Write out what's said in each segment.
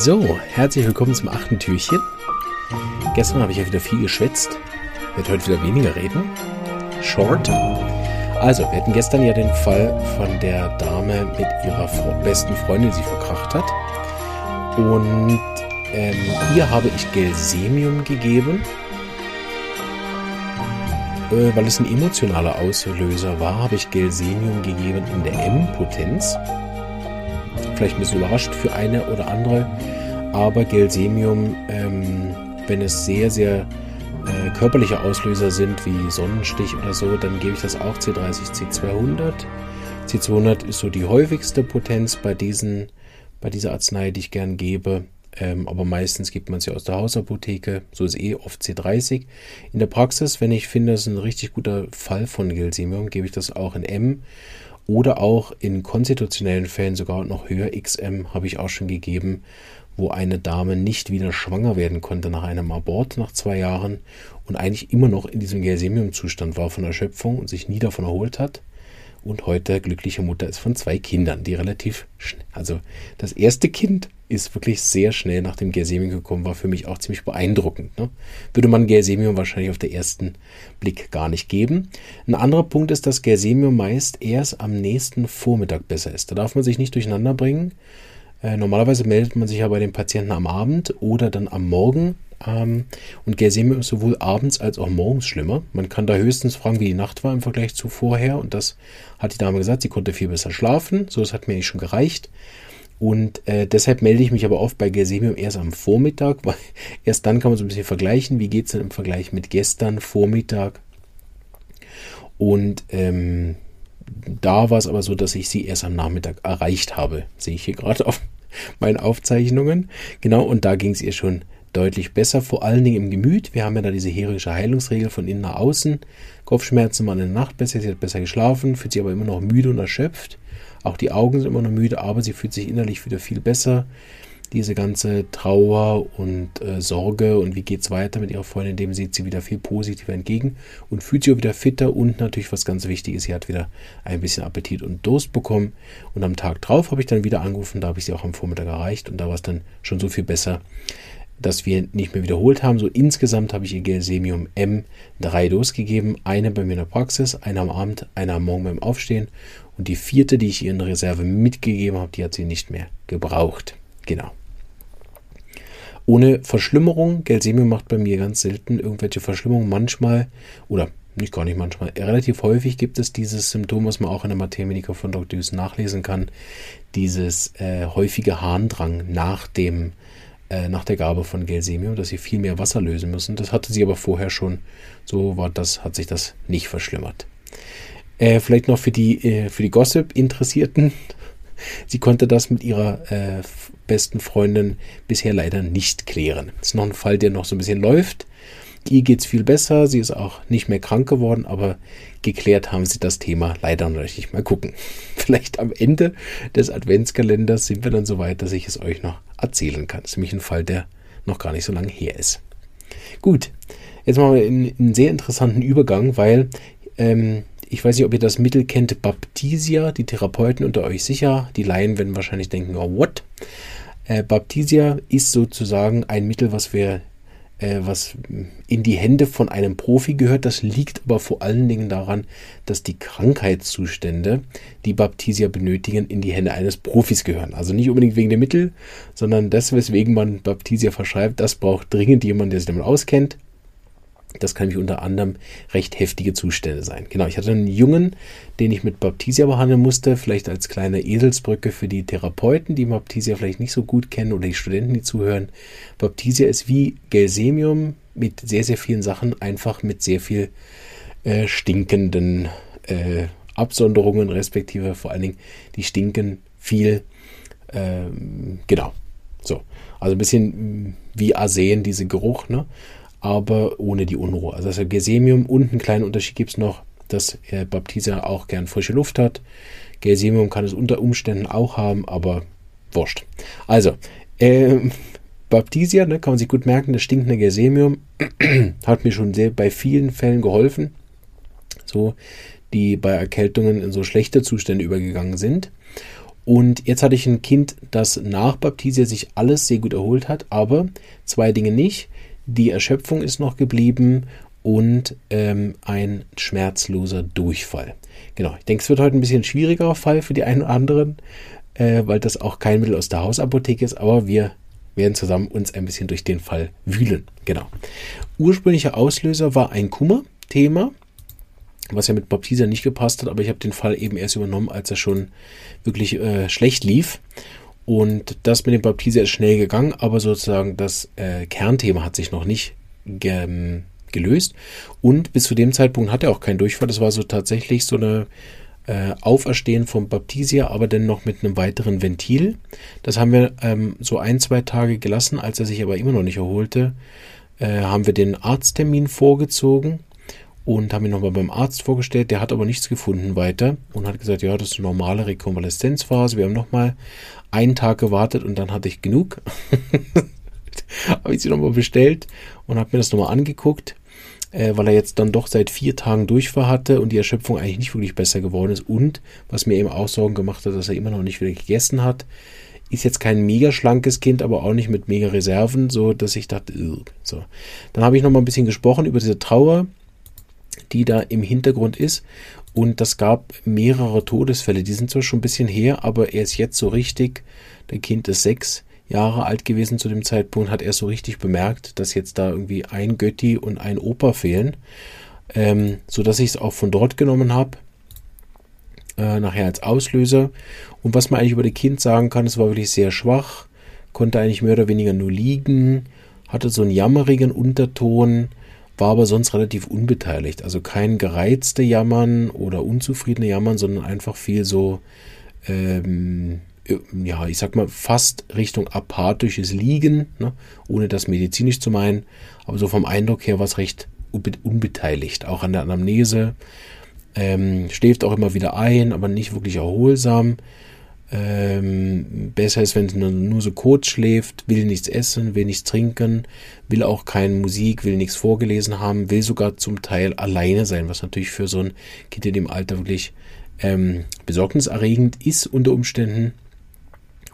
So, herzlich willkommen zum achten Türchen. Gestern habe ich ja wieder viel geschwätzt. Werde heute wieder weniger reden. Short. Also, wir hatten gestern ja den Fall von der Dame mit ihrer besten Freundin, die sie verkracht hat. Und ähm, ihr habe ich Gelsemium gegeben, äh, weil es ein emotionaler Auslöser war, habe ich Gelsemium gegeben in der M-Potenz. Vielleicht ein bisschen überrascht für eine oder andere, aber Gelsemium, ähm, wenn es sehr, sehr äh, körperliche Auslöser sind, wie Sonnenstich oder so, dann gebe ich das auch C30, C200. C200 ist so die häufigste Potenz bei diesen, bei dieser Arznei, die ich gern gebe. Ähm, aber meistens gibt man sie aus der Hausapotheke. So ist eh oft C30. In der Praxis, wenn ich finde, das ist ein richtig guter Fall von Gelsemium, gebe ich das auch in M. Oder auch in konstitutionellen Fällen sogar noch höher. XM habe ich auch schon gegeben, wo eine Dame nicht wieder schwanger werden konnte nach einem Abort nach zwei Jahren und eigentlich immer noch in diesem Gelsemium-Zustand war von Erschöpfung und sich nie davon erholt hat und heute glückliche Mutter ist von zwei Kindern, die relativ schnell, also das erste Kind ist wirklich sehr schnell nach dem Gersemium gekommen, war für mich auch ziemlich beeindruckend. Ne? Würde man Gersemium wahrscheinlich auf den ersten Blick gar nicht geben. Ein anderer Punkt ist, dass Gersemium meist erst am nächsten Vormittag besser ist. Da darf man sich nicht durcheinander bringen. Äh, normalerweise meldet man sich ja bei den Patienten am Abend oder dann am Morgen ähm, und Gersemium ist sowohl abends als auch morgens schlimmer. Man kann da höchstens fragen, wie die Nacht war im Vergleich zu vorher. Und das hat die Dame gesagt, sie konnte viel besser schlafen. So, das hat mir eigentlich schon gereicht. Und äh, deshalb melde ich mich aber oft bei Gersemium erst am Vormittag, weil erst dann kann man so ein bisschen vergleichen, wie geht es denn im Vergleich mit gestern Vormittag. Und ähm, da war es aber so, dass ich sie erst am Nachmittag erreicht habe. Sehe ich hier gerade auf meinen Aufzeichnungen. Genau, und da ging es ihr schon deutlich besser, vor allen Dingen im Gemüt. Wir haben ja da diese heroische Heilungsregel von innen nach außen. Kopfschmerzen waren in der Nacht besser, sie hat besser geschlafen, fühlt sich aber immer noch müde und erschöpft. Auch die Augen sind immer noch müde, aber sie fühlt sich innerlich wieder viel besser. Diese ganze Trauer und äh, Sorge und wie geht es weiter mit ihrer Freundin, dem sieht sie wieder viel positiver entgegen und fühlt sich auch wieder fitter und natürlich was ganz wichtig ist, sie hat wieder ein bisschen Appetit und Durst bekommen und am Tag drauf habe ich dann wieder angerufen, da habe ich sie auch am Vormittag erreicht und da war es dann schon so viel besser, dass wir nicht mehr wiederholt haben. So insgesamt habe ich ihr Gelsemium M drei Dos gegeben. Eine bei mir in der Praxis, eine am Abend, eine am Morgen beim Aufstehen. Und die vierte, die ich ihr in Reserve mitgegeben habe, die hat sie nicht mehr gebraucht. Genau. Ohne Verschlimmerung. Gelsemium macht bei mir ganz selten irgendwelche Verschlimmerungen. Manchmal, oder nicht gar nicht manchmal, relativ häufig gibt es dieses Symptom, was man auch in der Mathematiker von Dr. Hughes nachlesen kann. Dieses äh, häufige Harndrang nach dem äh, nach der Gabe von Gelsemium, dass sie viel mehr Wasser lösen müssen. Das hatte sie aber vorher schon. So war das, hat sich das nicht verschlimmert. Äh, vielleicht noch für die, äh, für die Gossip-Interessierten. Sie konnte das mit ihrer äh, besten Freundin bisher leider nicht klären. Das ist noch ein Fall, der noch so ein bisschen läuft. Ihr geht es viel besser, sie ist auch nicht mehr krank geworden, aber geklärt haben sie das Thema leider noch nicht. Mal gucken. Vielleicht am Ende des Adventskalenders sind wir dann so weit, dass ich es euch noch erzählen kann. Das ist nämlich ein Fall, der noch gar nicht so lange her ist. Gut, jetzt machen wir einen, einen sehr interessanten Übergang, weil ähm, ich weiß nicht, ob ihr das Mittel kennt, Baptisia, die Therapeuten unter euch sicher. Die Laien werden wahrscheinlich denken, oh, what? Äh, Baptisia ist sozusagen ein Mittel, was wir äh, was in die Hände von einem Profi gehört. Das liegt aber vor allen Dingen daran, dass die Krankheitszustände, die Baptisia benötigen, in die Hände eines Profis gehören. Also nicht unbedingt wegen der Mittel, sondern das, weswegen man Baptisia verschreibt, das braucht dringend jemand, der sich damit auskennt. Das kann nämlich unter anderem recht heftige Zustände sein. Genau, ich hatte einen Jungen, den ich mit Baptisia behandeln musste, vielleicht als kleine Eselsbrücke für die Therapeuten, die Baptisia vielleicht nicht so gut kennen oder die Studenten, die zuhören. Baptisia ist wie Gelsemium mit sehr, sehr vielen Sachen, einfach mit sehr viel äh, stinkenden äh, Absonderungen, respektive vor allen Dingen, die stinken viel. Äh, genau, so. Also ein bisschen wie Arsen, diese Geruch, ne? Aber ohne die Unruhe. Also das Gesemium und einen kleinen Unterschied gibt es noch, dass äh, Baptisia auch gern frische Luft hat. Gesemium kann es unter Umständen auch haben, aber wurscht. Also, äh, Baptisia, ne, kann man sich gut merken, das stinkende Gesemium hat mir schon sehr bei vielen Fällen geholfen. So, die bei Erkältungen in so schlechte Zustände übergegangen sind. Und jetzt hatte ich ein Kind, das nach Baptisia sich alles sehr gut erholt hat, aber zwei Dinge nicht. Die Erschöpfung ist noch geblieben und ähm, ein schmerzloser Durchfall. Genau, ich denke, es wird heute ein bisschen schwierigerer Fall für die einen oder anderen, äh, weil das auch kein Mittel aus der Hausapotheke ist, aber wir werden zusammen uns ein bisschen durch den Fall wühlen. Genau. Ursprünglicher Auslöser war ein Kummer-Thema, was ja mit Baptisia nicht gepasst hat, aber ich habe den Fall eben erst übernommen, als er schon wirklich äh, schlecht lief. Und das mit dem Baptisia ist schnell gegangen, aber sozusagen das äh, Kernthema hat sich noch nicht ge gelöst. Und bis zu dem Zeitpunkt hat er auch keinen Durchfall. Das war so tatsächlich so eine äh, Auferstehen vom Baptisia, aber dann noch mit einem weiteren Ventil. Das haben wir ähm, so ein, zwei Tage gelassen. Als er sich aber immer noch nicht erholte, äh, haben wir den Arzttermin vorgezogen und haben ihn nochmal beim Arzt vorgestellt. Der hat aber nichts gefunden weiter und hat gesagt, ja, das ist eine normale Rekonvaleszenzphase. Wir haben nochmal einen Tag gewartet und dann hatte ich genug. habe ich sie nochmal bestellt und habe mir das nochmal angeguckt äh, weil er jetzt dann doch seit vier Tagen Durchfall hatte und die Erschöpfung eigentlich nicht wirklich besser geworden ist. Und was mir eben auch Sorgen gemacht hat, dass er immer noch nicht wieder gegessen hat. Ist jetzt kein mega schlankes Kind, aber auch nicht mit mega Reserven, so dass ich dachte, so. Dann habe ich noch mal ein bisschen gesprochen über diese Trauer, die da im Hintergrund ist. Und das gab mehrere Todesfälle. Die sind zwar schon ein bisschen her, aber er ist jetzt so richtig. Der Kind ist sechs Jahre alt gewesen zu dem Zeitpunkt, hat er so richtig bemerkt, dass jetzt da irgendwie ein Götti und ein Opa fehlen, ähm, so dass ich es auch von dort genommen habe, äh, nachher als Auslöser. Und was man eigentlich über das Kind sagen kann, es war wirklich sehr schwach, konnte eigentlich mehr oder weniger nur liegen, hatte so einen jammerigen Unterton, war aber sonst relativ unbeteiligt. Also kein gereizte Jammern oder unzufriedene Jammern, sondern einfach viel so ähm, ja, ich sag mal, fast Richtung apathisches Liegen, ne? ohne das medizinisch zu meinen. Aber so vom Eindruck her war es recht unbeteiligt, auch an der Anamnese. Ähm, schläft auch immer wieder ein, aber nicht wirklich erholsam. Ähm, besser ist, wenn es nur, so kurz schläft, will nichts essen, will nichts trinken, will auch keine Musik, will nichts vorgelesen haben, will sogar zum Teil alleine sein, was natürlich für so ein Kind in dem Alter wirklich ähm, besorgniserregend ist unter Umständen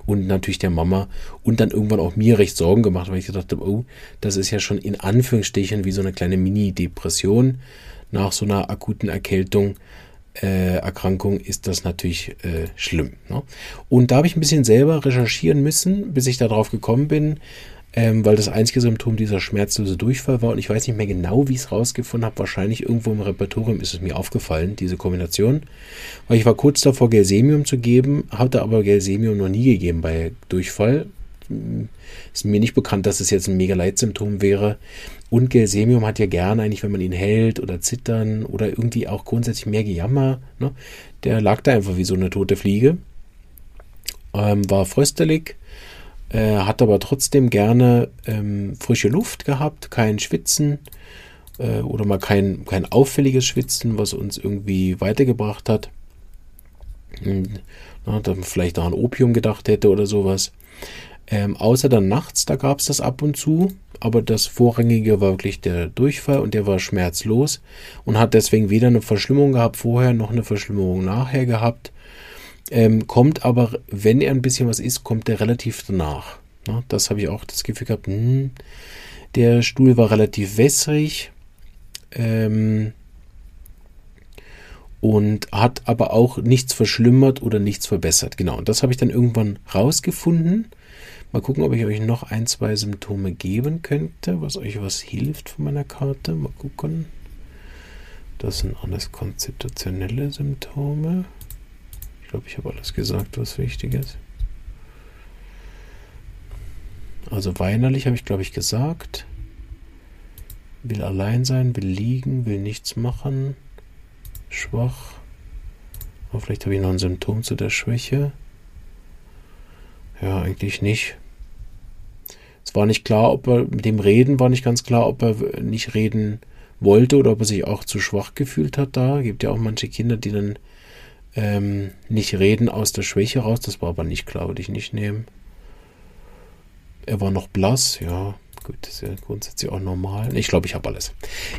und natürlich der Mama und dann irgendwann auch mir recht Sorgen gemacht, weil ich gedacht habe, oh, das ist ja schon in Anführungsstrichen wie so eine kleine Mini-Depression. Nach so einer akuten Erkältung, äh, Erkrankung ist das natürlich äh, schlimm. Ne? Und da habe ich ein bisschen selber recherchieren müssen, bis ich darauf gekommen bin, ähm, weil das einzige Symptom dieser schmerzlose Durchfall war und ich weiß nicht mehr genau, wie ich es rausgefunden habe. Wahrscheinlich irgendwo im Repertorium ist es mir aufgefallen, diese Kombination. Weil ich war kurz davor, Gelsemium zu geben, hatte aber Gelsemium noch nie gegeben bei Durchfall. Ist mir nicht bekannt, dass es jetzt ein mega Leitsymptom wäre. Und Gelsemium hat ja gerne eigentlich, wenn man ihn hält oder zittern oder irgendwie auch grundsätzlich mehr Gejammer. Ne? Der lag da einfach wie so eine tote Fliege. Ähm, war fröstelig äh, hat aber trotzdem gerne ähm, frische Luft gehabt, kein Schwitzen äh, oder mal kein, kein auffälliges Schwitzen, was uns irgendwie weitergebracht hat. Und, na, man vielleicht auch an Opium gedacht hätte oder sowas. Ähm, außer dann nachts, da gab es das ab und zu, aber das Vorrangige war wirklich der Durchfall und der war schmerzlos und hat deswegen weder eine Verschlimmung gehabt vorher noch eine Verschlimmerung nachher gehabt. Ähm, kommt aber, wenn er ein bisschen was isst, kommt er relativ danach. Ja, das habe ich auch das Gefühl gehabt. Hm, der Stuhl war relativ wässrig. Ähm, und hat aber auch nichts verschlimmert oder nichts verbessert. Genau, und das habe ich dann irgendwann rausgefunden. Mal gucken, ob ich euch noch ein, zwei Symptome geben könnte, was euch was hilft von meiner Karte. Mal gucken. Das sind alles konstitutionelle Symptome glaube, ich habe alles gesagt, was wichtig ist. Also weinerlich habe ich, glaube ich, gesagt. Will allein sein, will liegen, will nichts machen. Schwach. Aber vielleicht habe ich noch ein Symptom zu der Schwäche. Ja, eigentlich nicht. Es war nicht klar, ob er mit dem Reden war nicht ganz klar, ob er nicht reden wollte oder ob er sich auch zu schwach gefühlt hat da. Gibt ja auch manche Kinder, die dann ähm, nicht reden aus der Schwäche raus, das war aber nicht klar, würde ich nicht nehmen. Er war noch blass, ja, gut, das ist ja grundsätzlich auch normal. Ich glaube, ich habe alles.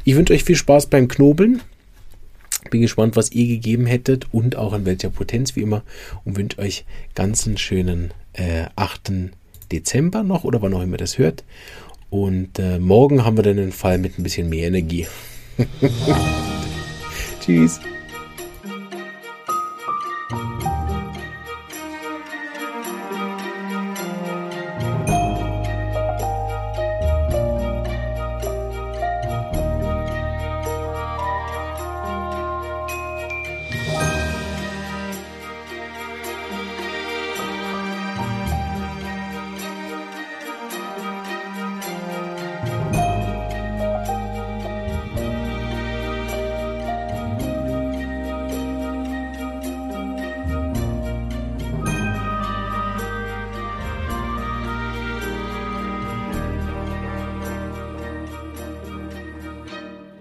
Ich wünsche euch viel Spaß beim Knobeln. Bin gespannt, was ihr gegeben hättet und auch in welcher Potenz wie immer und wünsche euch ganz einen schönen äh, 8. Dezember noch oder wann auch immer das hört. Und äh, morgen haben wir dann einen Fall mit ein bisschen mehr Energie. Tschüss.